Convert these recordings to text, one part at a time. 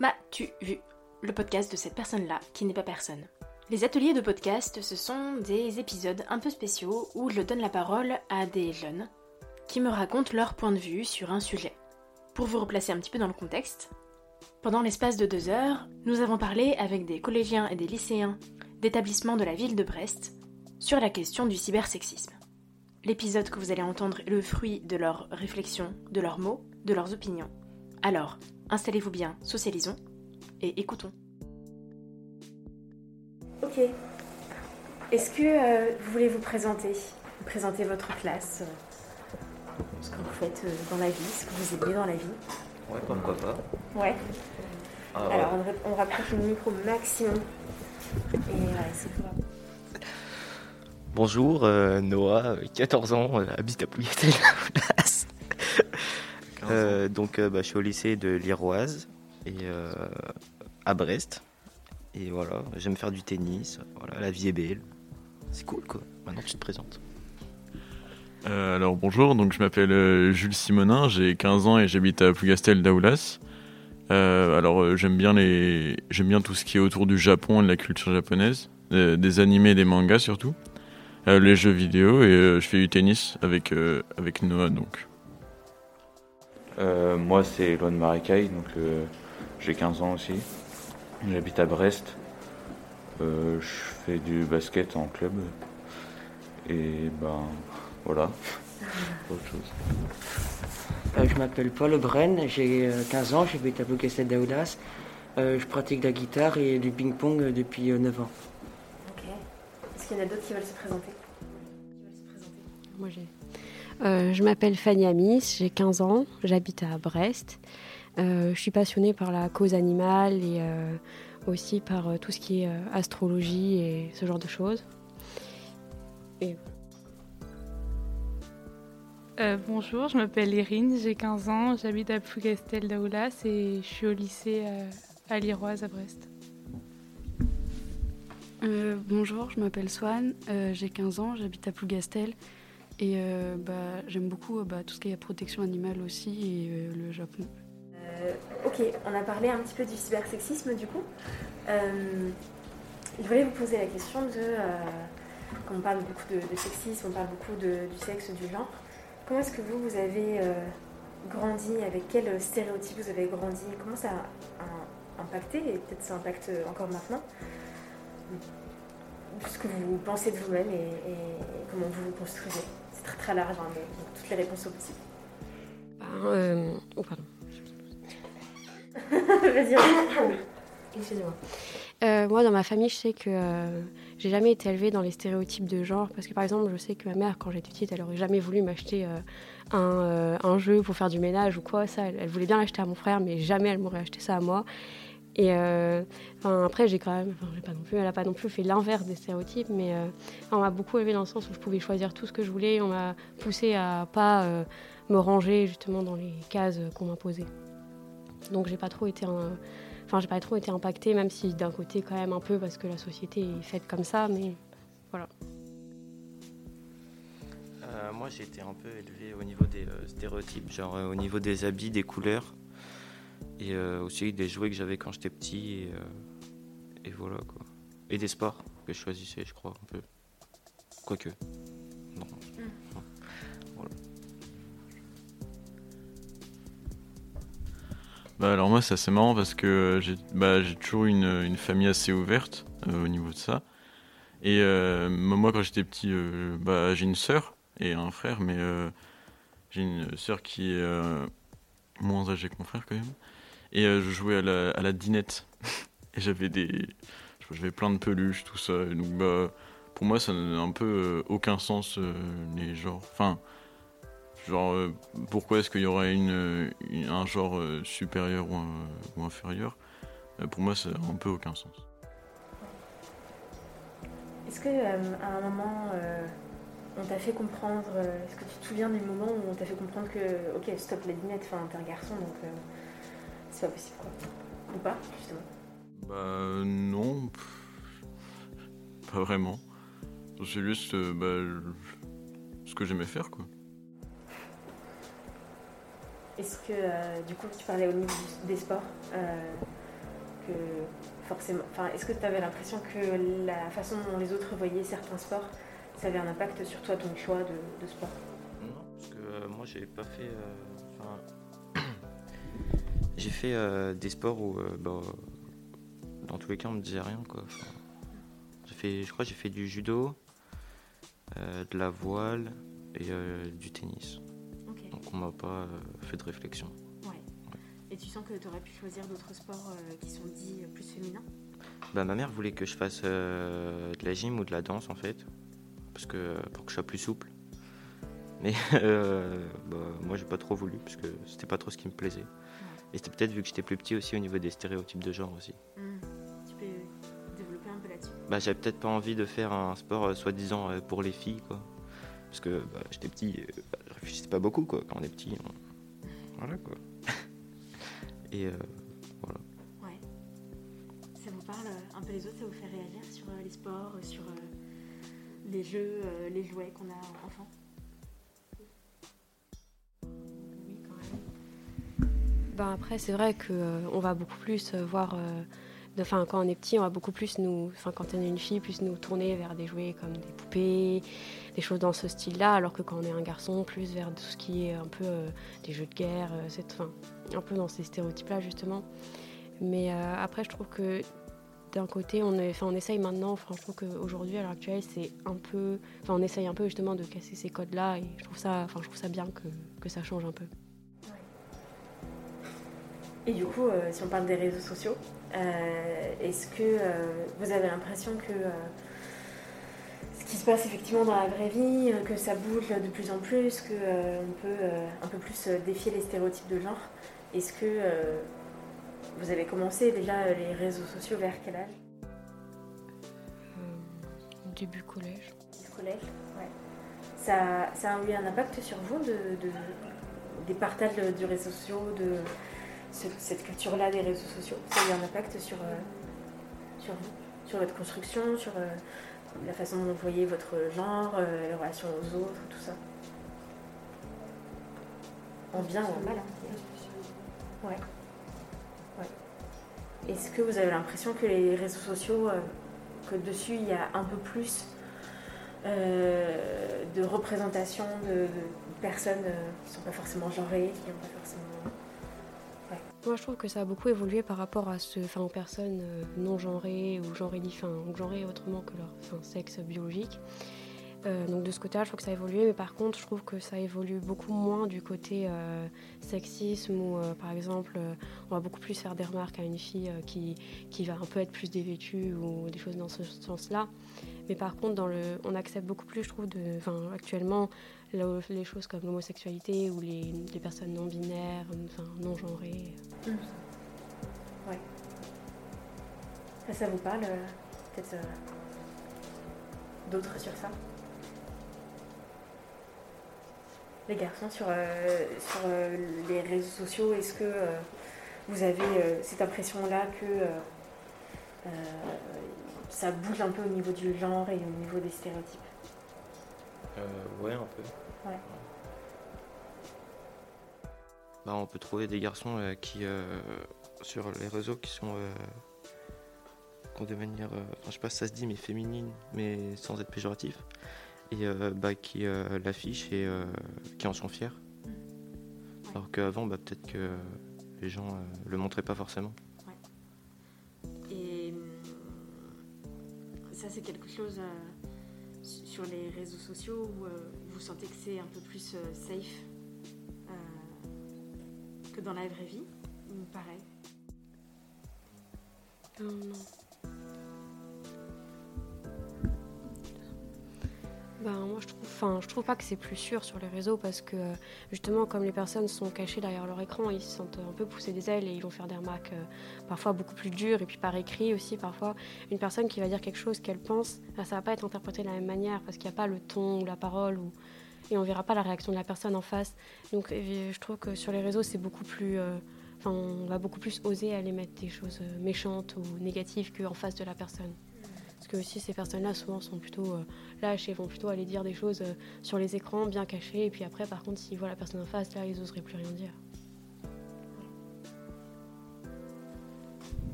M'as-tu vu? Le podcast de cette personne-là qui n'est pas personne. Les ateliers de podcast, ce sont des épisodes un peu spéciaux où je donne la parole à des jeunes qui me racontent leur point de vue sur un sujet. Pour vous replacer un petit peu dans le contexte, pendant l'espace de deux heures, nous avons parlé avec des collégiens et des lycéens d'établissements de la ville de Brest sur la question du cybersexisme. L'épisode que vous allez entendre est le fruit de leurs réflexions, de leurs mots, de leurs opinions. Alors, installez-vous bien, socialisons et écoutons. Ok. Est-ce que euh, vous voulez vous présenter Présenter votre classe, euh, ce que vous faites euh, dans la vie, ce que vous aimez dans la vie? Ouais, pourquoi pas. Ouais. Ah, Alors, on, on rapproche le micro maximum. Et voilà. Bonjour, euh, Noah, euh, 14 ans, euh, habite à Plougastel. Euh, donc, euh, bah, je suis au lycée de l'Iroise et euh, à Brest. Et voilà, j'aime faire du tennis. Voilà, la vie est belle. C'est cool quoi. Maintenant, tu te présentes. Euh, alors bonjour, donc je m'appelle Jules Simonin, j'ai 15 ans et j'habite à Plougastel d'Aoulas. Alors j'aime bien les, j'aime bien tout ce qui est autour du Japon et de la culture japonaise, des animés et des mangas surtout, les jeux vidéo et je fais du tennis avec avec Noah donc. Euh, moi, c'est Loan Maricaille, donc euh, j'ai 15 ans aussi. J'habite à Brest. Euh, je fais du basket en club. Et ben voilà. Autre chose. Euh, je m'appelle Paul Bren, j'ai euh, 15 ans, j'habite à Plougastel d'Aoulas. Euh, je pratique la guitare et du ping-pong depuis euh, 9 ans. Ok. Est-ce qu'il y en a d'autres qui veulent se présenter? Qui veulent se présenter? Moi, j'ai. Euh, je m'appelle Fanny Amis, j'ai 15 ans, j'habite à Brest. Euh, je suis passionnée par la cause animale et euh, aussi par euh, tout ce qui est euh, astrologie et ce genre de choses. Euh, bonjour, je m'appelle Irine, j'ai 15 ans, j'habite à Plougastel d'Aoulas et je suis au lycée euh, à l'Iroise à Brest. Euh, bonjour, je m'appelle Swan, euh, j'ai 15 ans, j'habite à Plougastel et euh, bah, j'aime beaucoup euh, bah, tout ce qui est protection animale aussi et euh, le Japon. Ok, on a parlé un petit peu du cybersexisme du coup. Je voulais vous poser la question de. quand on parle beaucoup de, sexisme, on parle beaucoup du sexe, du genre. Comment est-ce que vous, vous avez grandi? Avec quel stéréotype vous avez grandi? Comment ça a, a impacté Et peut-être ça impacte encore maintenant? Ce que vous pensez de vous-même et, et comment vous vous construisez. Très très large, hein, mais donc toutes les réponses sont possibles. Ben, euh, oh, pardon. Vas-y, Excusez-moi. Euh, moi, dans ma famille, je sais que euh, j'ai jamais été élevée dans les stéréotypes de genre. Parce que, par exemple, je sais que ma mère, quand j'étais petite, elle aurait jamais voulu m'acheter euh, un, un jeu pour faire du ménage ou quoi. Ça, elle, elle voulait bien l'acheter à mon frère, mais jamais elle m'aurait acheté ça à moi. Et euh, après, j'ai quand même, elle a pas non plus fait l'inverse des stéréotypes, mais euh, on m'a beaucoup élevée dans le sens où je pouvais choisir tout ce que je voulais. On m'a poussée à pas euh, me ranger justement dans les cases qu'on m'imposait. Donc, j'ai pas trop été Enfin, j'ai pas trop été impactée, même si d'un côté quand même un peu parce que la société est faite comme ça, mais voilà. Moi, j'ai été un peu élevé au niveau des stéréotypes, genre au niveau des habits, des couleurs, et euh, aussi des jouets que j'avais quand j'étais petit, et, euh, et voilà quoi. Et des sports que je choisissais, je crois, un peu. Quoique. Non. Non. Voilà. Bah alors moi c'est assez marrant parce que j'ai bah, j'ai toujours une, une famille assez ouverte euh, au niveau de ça. Et euh, moi quand j'étais petit, euh, bah, j'ai une sœur et un frère, mais euh, j'ai une sœur qui est euh, moins âgée que mon frère quand même. Et euh, je jouais à la, à la dinette. et j'avais des... J'avais plein de peluches, tout ça. Donc bah, pour moi ça n'a un peu euh, aucun sens euh, les genres. Enfin... Genre, pourquoi est-ce qu'il y aurait une, un genre supérieur ou, inférieur? Pour moi, ça n'a un peu aucun sens. Est-ce que euh, à un moment on t'a fait comprendre, est-ce que tu te souviens du moment où on t'a fait comprendre que ok stop la dinette, enfin t'es un garçon donc c'est pas possible quoi Ou pas justement Bah, non. pff, Pas vraiment. C'est juste euh, bah, ce que j'aimais faire, quoi. Est-ce que euh, du coup tu parlais au niveau des sports euh, que forcément. Enfin, est-ce que tu avais l'impression que la façon dont les autres voyaient certains sports, ça avait un impact sur toi, ton choix de, sport? Non, parce que euh, moi, j'ai pas fait. J'ai fait euh, des sports où, euh, bah, dans tous les cas, on me disait rien, quoi. Enfin, j'ai fait, je crois, que j'ai fait du judo, euh, de la voile et du tennis. Donc, on m'a pas fait de réflexion. Et tu sens que tu aurais pu choisir d'autres sports qui sont dits plus féminins? Bah, ma mère voulait que je fasse de la gym ou de la danse en fait, parce que pour que je sois plus souple. Mais bah, moi j'ai pas trop voulu parce que c'était pas trop ce qui me plaisait. Et c'était peut-être vu que j'étais plus petit aussi au niveau des stéréotypes de genre aussi. Hmm. Tu peux développer un peu là-dessus? Bah j'avais peut-être pas envie de faire un sport euh, soi-disant euh, pour les filles quoi. Parce que bah, j'étais petit, euh, bah, je réfléchissais pas beaucoup quoi. Quand on est petit, on- voilà quoi. Et euh, Ouais. Ça vous parle un peu les autres, ça vous fait réagir sur euh, les sports, sur euh, les jeux, euh, les jouets qu'on a enfant? Ben après, c'est vrai qu'on va beaucoup plus euh, voir. euh, Enfin, quand on est petit, on va beaucoup plus nous. Enfin, quand on est une fille, plus nous tourner vers des jouets comme des poupées, des choses dans ce style-là, alors que quand on est un garçon, plus vers tout ce qui est un peu euh, des jeux de guerre, euh, cette, enfin, un peu dans ces stéréotypes-là, justement. Mais euh, après, je trouve que d'un côté, on, on essaye maintenant, trouve qu'aujourd'hui, à l'heure actuelle, c'est un peu. Enfin, on essaye un peu justement de casser ces codes-là, et je trouve ça, je trouve ça bien que ça change un peu. Et du coup, euh, si on parle des réseaux sociaux, euh, est-ce que euh, vous avez l'impression que ce qui se passe effectivement dans la vraie vie, que ça bouge de plus en plus, que euh, on peut un peu plus défier les stéréotypes de genre Est-ce que vous avez commencé déjà les réseaux sociaux vers quel âge? Début collège. Du collège Ouais. Ça, ça a eu un impact sur vous de, de- des partages de, du réseau sociaux, de ce- cette culture-là des réseaux sociaux Ça a eu un impact sur, euh, sur vous, sur votre construction, sur euh, la façon dont vous voyez votre genre, euh, les relations aux autres, tout ça En bien ou en mal hein. Ouais. Est-ce que vous avez l'impression que les réseaux sociaux, que dessus il y a un peu plus de représentation de, personnes qui ne sont pas forcément genrées, qui n'ont pas forcément. Moi, je trouve que ça a beaucoup évolué par rapport à ce, enfin, aux personnes euh, non genrées ou genrées, enfin, genrées autrement que leur enfin, sexe biologique. Euh, donc de ce côté-là, je trouve que ça a évolué, mais par contre, je trouve que ça évolue beaucoup moins du côté euh, sexisme où, par exemple, on va beaucoup plus faire des remarques à une fille qui, qui va un peu être plus dévêtue ou des choses dans ce sens-là. Mais par contre, dans le, on accepte beaucoup plus, je trouve, de, actuellement, le- les choses comme l'homosexualité ou les, les personnes non binaires, non genrées. Ça, ça vous parle euh, Peut-être euh, d'autres sur ça? Les garçons, sur, euh, sur euh, les réseaux sociaux, est-ce que vous avez cette impression-là que ça bouge un peu au niveau du genre et au niveau des stéréotypes? Euh, ouais, un peu. Ouais. Bah, on peut trouver des garçons euh, qui, euh, sur les réseaux, qui sont. qui ont des manières. je sais pas si ça se dit, mais féminines, mais sans être péjoratif. Et euh, bah, qui l'affichent et qui en sont fiers. Alors qu'avant, bah, peut-être que les gens le montraient pas forcément. Et hum, ça, c'est quelque chose su- sur les réseaux sociaux où vous sentez que c'est un peu plus safe? Dans la vraie vie pareil. Ben, moi, je trouve, enfin, je trouve pas que c'est plus sûr sur les réseaux parce que justement, comme les personnes sont cachées derrière leur écran, ils se sentent un peu pousser des ailes et ils vont faire des remarques euh, parfois beaucoup plus dures et puis par écrit aussi parfois. Une personne qui va dire quelque chose qu'elle pense, ben, ça va pas être interprété de la même manière parce qu'il n'y a pas le ton ou la parole ou et on verra pas la réaction de la personne en face. Donc, je trouve que sur les réseaux, c'est beaucoup plus euh, on va beaucoup plus oser aller mettre des choses euh, méchantes ou négatives qu'en face de la personne. Parce que aussi ces personnes-là souvent sont plutôt euh, lâches et vont plutôt aller dire des choses sur les écrans bien cachées. Et puis après, par contre, s'ils voient la personne en face, là, ils oseraient plus rien dire.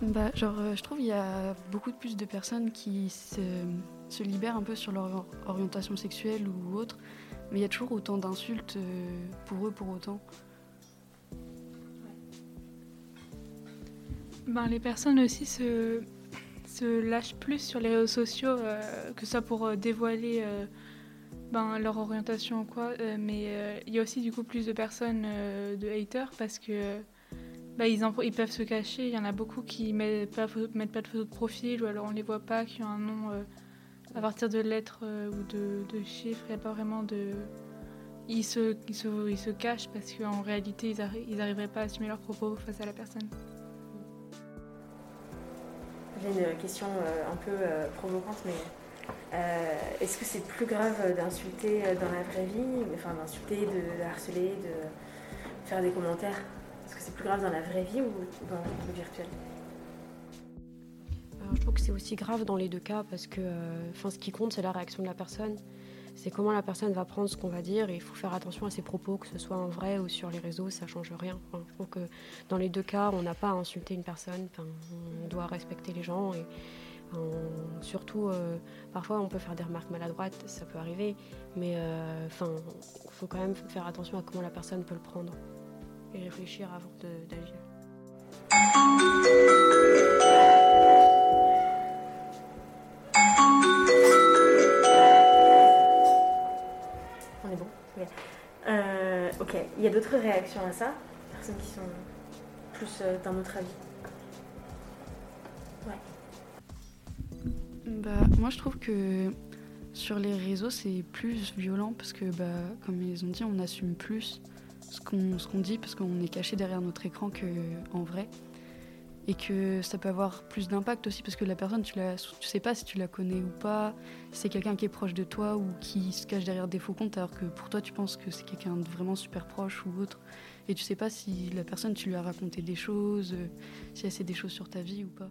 bah, genre, je trouve qu'il y a beaucoup plus de personnes qui se, se, libèrent un peu sur leur orientation sexuelle ou autre, mais il y a toujours autant d'insultes euh, pour eux pour autant. Ben, les personnes aussi se, lâchent plus sur les réseaux sociaux, euh, que ce soit pour dévoiler ben, leur orientation ou quoi, mais il y a aussi du coup plus de personnes de haters parce que bah, ils, ils, peuvent se cacher. Il y en a beaucoup qui mettent pas, mettent pas de photo de profil ou alors on les voit pas, qui ont un nom euh, à partir de lettres euh, ou de, de, chiffres. Il n'y a pas vraiment de. Ils se, ils se, ils se cachent parce qu'en réalité, ils n'arriveraient pas à assumer leurs propos face à la personne. J'ai une question euh, un peu provocante, mais est-ce que c'est plus grave d'insulter dans la vraie vie, enfin d'insulter, de harceler, de faire des commentaires? Est-ce que c'est plus grave dans la vraie vie ou dans le virtuel? Que c'est aussi grave dans les deux cas parce que euh, ce qui compte, c'est la réaction de la personne. C'est comment la personne va prendre ce qu'on va dire et il faut faire attention à ses propos, que ce soit en vrai ou sur les réseaux, ça change rien. je que dans les deux cas, on n'a pas à insulter une personne, on doit respecter les gens et surtout, euh, parfois on peut faire des remarques maladroites, ça peut arriver, mais euh, il faut quand même faire attention à comment la personne peut le prendre et réfléchir avant d'agir. Il y a d'autres réactions à ça Personnes qui sont plus euh, d'un autre avis Ouais. Bah, moi je trouve que sur les réseaux c'est plus violent parce que, bah, comme ils ont dit, on assume plus ce qu'on dit parce qu'on est caché derrière notre écran qu'en vrai. Et que ça peut avoir plus d'impact aussi parce que la personne, tu ne sais pas si tu la connais ou pas, si c'est quelqu'un qui est proche de toi ou qui se cache derrière des faux comptes alors que pour toi tu penses que c'est quelqu'un de vraiment super proche ou autre. Et tu sais pas si la personne, tu lui as raconté des choses, si elle sait des choses sur ta vie ou pas.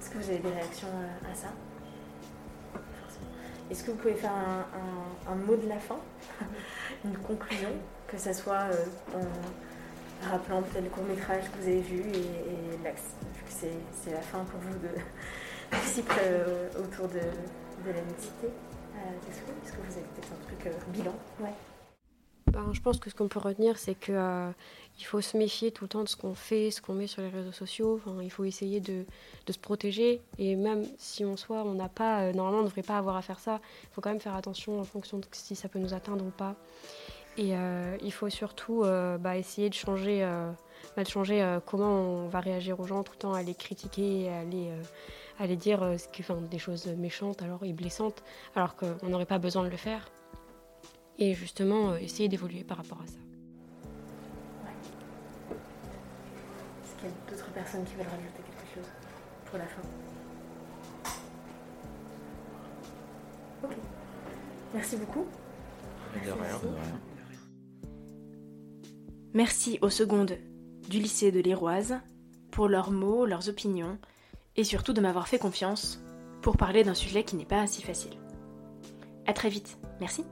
Est-ce que vous avez des réactions à ça? Est-ce que vous pouvez faire un, mot de la fin, une conclusion, que ce soit euh, rappelant peut-être le court métrage que vous avez vu et, l'axe, vu que c'est la fin pour vous de, du cycle euh, autour de, de la mixité. Euh, est-ce que vous avez peut-être un truc bilan? Ouais. Ben, je pense que ce qu'on peut retenir, c'est que il faut se méfier tout le temps de ce qu'on fait, ce qu'on met sur les réseaux sociaux. il faut essayer de, se protéger. Et même si en soi, on n'a pas, euh, normalement, on ne devrait pas avoir à faire ça, il faut quand même faire attention en fonction de si ça peut nous atteindre ou pas. Et euh, il faut surtout euh, bah, essayer de changer, bah, de changer comment on va réagir aux gens tout le temps à les critiquer, à les, à les dire des choses méchantes alors, et blessantes, alors qu'on n'aurait pas besoin de le faire. Et justement, essayer d'évoluer par rapport à ça. qu'il y a d'autres personnes qui veulent rajouter quelque chose pour la fin? Ok. Merci beaucoup. De rien. Merci aux secondes du lycée de l'Iroise pour leurs mots, leurs opinions et surtout de m'avoir fait confiance pour parler d'un sujet qui n'est pas si facile. A très vite. Merci.